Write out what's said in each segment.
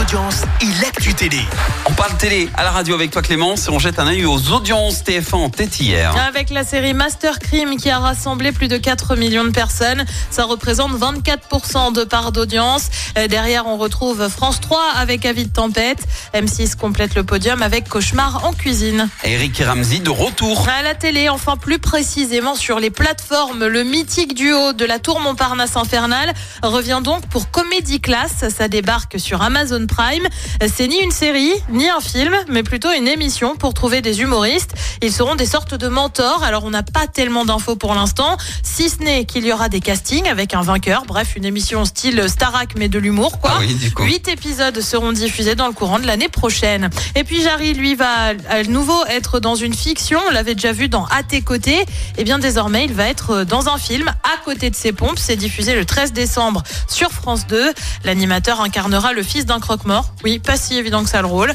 audiences et l'actu télé. On parle télé à la radio avec toi Clémence et on jette un œil aux audiences TF1 en tête hier. Avec la série Master Crime qui a rassemblé plus de 4 millions de personnes, ça représente 24% de part d'audience. Euh, Derrière, on retrouve France 3 avec Avis de tempête. M6 complète le podium avec Cauchemar en cuisine. Eric et Ramsey de retour. À la télé, enfin plus précisément sur les plateformes, le mythique duo de la Tour Montparnasse Infernale revient donc pour Comédie Class. Ça débarque sur Amazon Prime. C'est ni une série, ni un film, mais plutôt une émission pour trouver des humoristes. Ils seront des sortes de mentors. Alors on n'a pas tellement d'infos pour l'instant, si ce n'est qu'il y aura des castings avec un vainqueur. Bref, une émission style Starac mais de l'humour quoi. Ah oui. Huit épisodes seront diffusés dans le courant de l'année prochaine. Et puis Jarry, lui, va à nouveau être dans une fiction. On l'avait déjà vu dans À tes côtés. Et bien désormais, il va être dans un film à côté de ses pompes. C'est diffusé le 13 décembre sur France 2. L'animateur incarnera le fils d'un croque-mort. Oui, pas si évident que ça le rôle.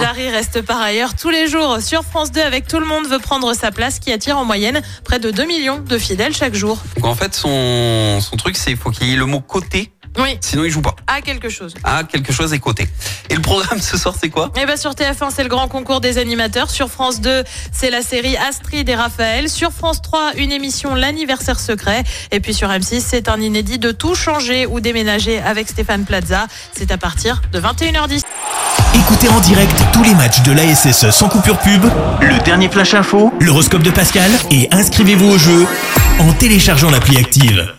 Jarry reste par ailleurs tous les jours sur France 2 avec Tout le monde veut prendre sa place qui attire en moyenne près de 2 millions de fidèles chaque jour. Donc en fait son, son truc c'est il faut qu'il y ait le mot côté, Oui, sinon il joue pas. à quelque chose. Ah quelque chose est côté. Et le programme ce soir c'est quoi? Et ben sur TF1, c'est le grand concours des animateurs. Sur France 2, c'est la série Astrid et Raphaël. Sur France 3, une émission L'anniversaire secret. Et puis sur M6, c'est un inédit de tout changer ou déménager avec Stéphane Plaza. C'est à partir de 21h10. Écoutez en direct tous les matchs de l'ASSE sans coupure pub, le dernier flash info, l'horoscope de Pascal et inscrivez-vous au jeu en téléchargeant l'appli active.